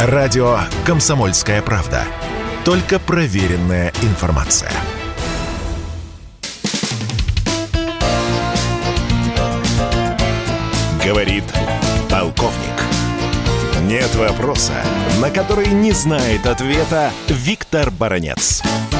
Радио «Комсомольская правда». Только проверенная информация. Говорит полковник. Нет вопроса, на который не знает ответа Виктор Баранец уже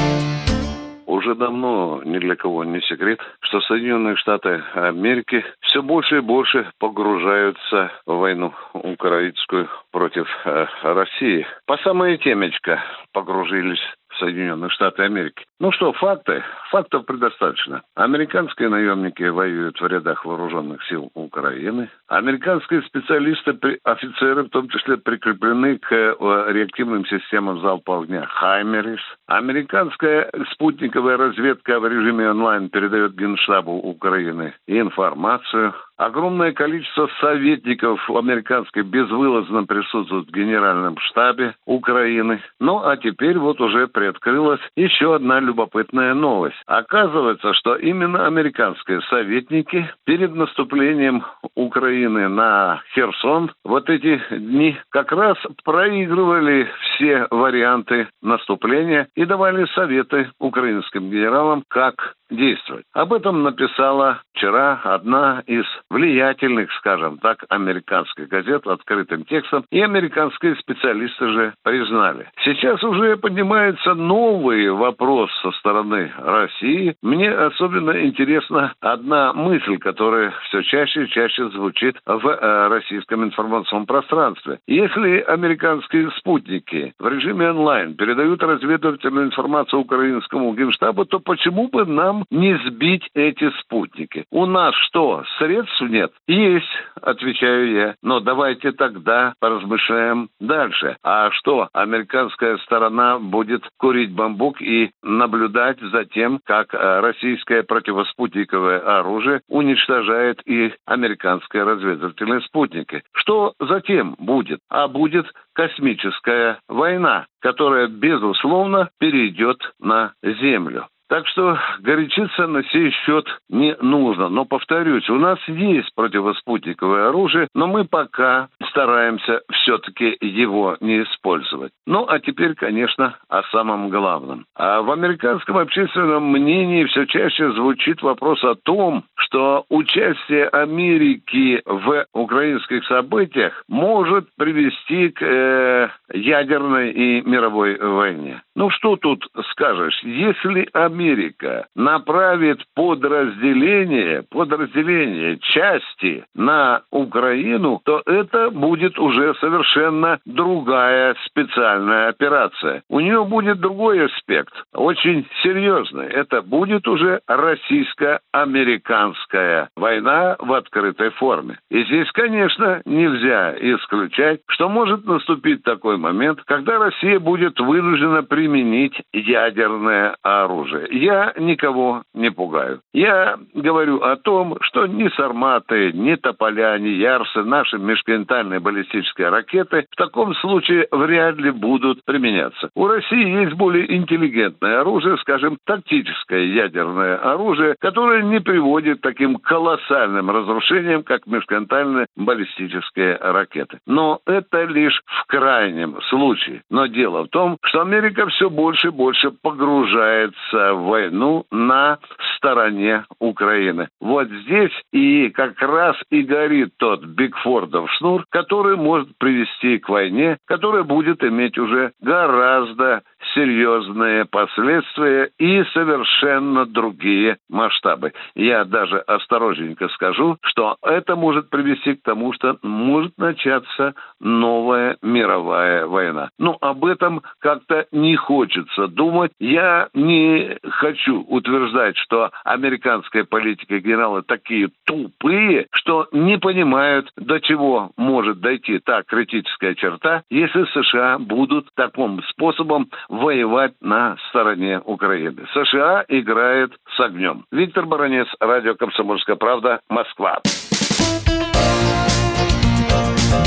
давно ни для кого не секрет, что Соединенные Штаты Америки все больше и больше погружаются в войну украинскую против э, России. По самое темечко погружились Соединенных Штатов Америки. Ну что, факты? Фактов предостаточно. Американские наемники воюют в рядах вооруженных сил Украины. Американские специалисты, офицеры, в том числе, прикреплены к э, реактивным системам залпового огня «Хаймерис». Американская спутниковая разведка в режиме онлайн передает Генштабу Украины информацию Огромное количество советников американской безвылазно присутствуют в Генеральном штабе Украины. Ну, а теперь вот уже приоткрылась еще одна любопытная новость. Оказывается, что именно американские советники перед наступлением Украины на Херсон вот эти дни как раз проигрывали все варианты наступления и давали советы украинским генералам, как действовать. Об этом написала вчера одна из влиятельных, скажем так, американских газет открытым текстом, и американские специалисты же признали. Сейчас уже поднимается новый вопрос со стороны России. Мне особенно интересна одна мысль, которая все чаще и чаще звучит в э, российском информационном пространстве. Если американские спутники в режиме онлайн передают разведывательную информацию украинскому генштабу, то почему бы нам не сбить эти спутники. У нас что, средств нет? Есть, отвечаю я. Но давайте тогда поразмышляем дальше. А что, американская сторона будет курить бамбук и наблюдать за тем, как э, российское противоспутниковое оружие уничтожает и американские разведывательные спутники. Что затем будет? А будет космическая война, которая, безусловно, перейдет на Землю. Так что горячиться на сей счет не нужно. Но, повторюсь, у нас есть противоспутниковое оружие, но мы пока стараемся все-таки его не использовать. Ну, а теперь, конечно, о самом главном. А в американском общественном мнении все чаще звучит вопрос о том, что участие Америки в украинских событиях может привести к э, ядерной и мировой войне. Ну, что тут скажешь? Если Америка Америка направит подразделение, подразделение части на Украину, то это будет уже совершенно другая специальная операция. У нее будет другой аспект, очень серьезный. Это будет уже российско-американская война в открытой форме. И здесь, конечно, нельзя исключать, что может наступить такой момент, когда Россия будет вынуждена применить ядерное оружие я никого не пугаю. Я говорю о том, что ни Сарматы, ни Тополя, ни Ярсы, наши межконтинентальные баллистические ракеты в таком случае вряд ли будут применяться. У России есть более интеллигентное оружие, скажем, тактическое ядерное оружие, которое не приводит к таким колоссальным разрушениям, как межконтинентальные баллистические ракеты. Но это лишь в крайнем случае. Но дело в том, что Америка все больше и больше погружается войну на стороне Украины. Вот здесь и как раз и горит тот Бигфордов шнур, который может привести к войне, которая будет иметь уже гораздо серьезные последствия и совершенно другие масштабы. Я даже осторожненько скажу, что это может привести к тому, что может начаться новая мировая война. Ну, об этом как-то не хочется думать. Я не хочу утверждать, что американская политика генералы такие тупые, что не понимают, до чего может дойти та критическая черта, если США будут таким способом воевать на стороне Украины. США играет с огнем. Виктор Баранец, Радио «Комсомольская правда», Москва.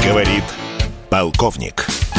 Говорит полковник.